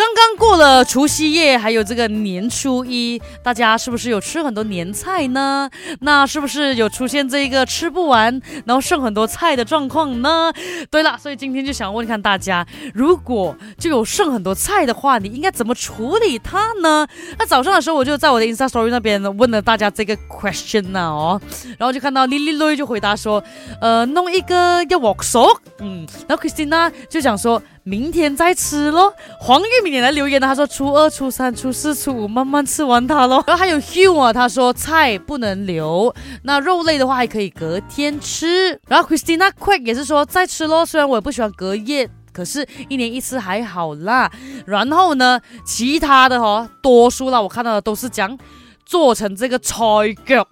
刚刚过了除夕夜，还有这个年初一，大家是不是有吃很多年菜呢？那是不是有出现这个吃不完，然后剩很多菜的状况呢？对了，所以今天就想问看大家，如果就有剩很多菜的话，你应该怎么处理它呢？那早上的时候，我就在我的 Insta Story 那边问了大家这个 question 呢哦，然后就看到 Lily Lu 就回答说，呃，弄一个要我熟，嗯，然后 Christina 就讲说。明天再吃咯。黄玉敏也来留言了，他说初二、初三、初四、初五慢慢吃完它咯。然后还有 Hugh 啊，他说菜不能留，那肉类的话还可以隔天吃。然后 Christina Quick 也是说再吃咯，虽然我也不喜欢隔夜，可是一年一次还好啦。然后呢，其他的哈，多数啦，我看到的都是讲做成这个菜脚。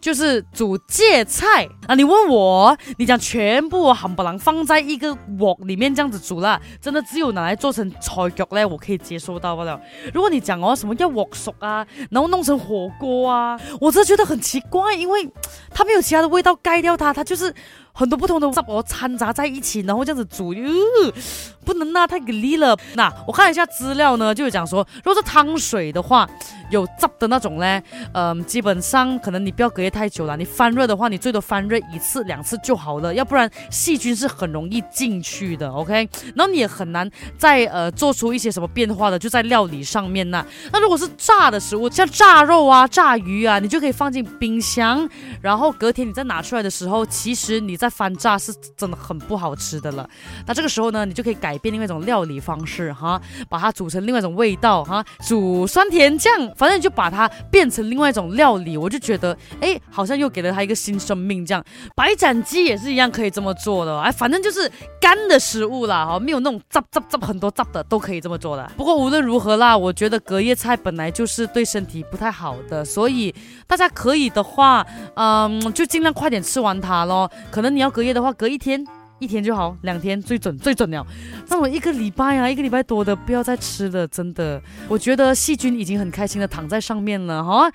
就是煮芥菜啊！你问我，你讲全部含不能放在一个锅里面这样子煮啦，真的只有拿来做成菜脚嘞，我可以接受到不了。如果你讲哦什么要锅熟啊，然后弄成火锅啊，我真的觉得很奇怪，因为它没有其他的味道盖掉它，它就是很多不同的汁哦掺杂在一起，然后这样子煮，哟，不能啊，太给力了。那我看了一下资料呢，就有讲说，如果是汤水的话。有汁的那种呢，嗯，基本上可能你不要隔夜太久了。你翻热的话，你最多翻热一次两次就好了，要不然细菌是很容易进去的。OK，然后你也很难再呃做出一些什么变化的，就在料理上面呐。那如果是炸的食物，像炸肉啊、炸鱼啊，你就可以放进冰箱，然后隔天你再拿出来的时候，其实你在翻炸是真的很不好吃的了。那这个时候呢，你就可以改变另外一种料理方式哈，把它煮成另外一种味道哈，煮酸甜酱。反正你就把它变成另外一种料理，我就觉得，哎，好像又给了它一个新生命。这样，白斩鸡也是一样可以这么做的。哎，反正就是干的食物啦，哈，没有那种炸炸炸很多炸的都可以这么做的。不过无论如何啦，我觉得隔夜菜本来就是对身体不太好的，所以大家可以的话，嗯，就尽量快点吃完它咯。可能你要隔夜的话，隔一天。一天就好，两天最准最准了。那我一个礼拜啊，一个礼拜多的不要再吃了，真的。我觉得细菌已经很开心的躺在上面了哈。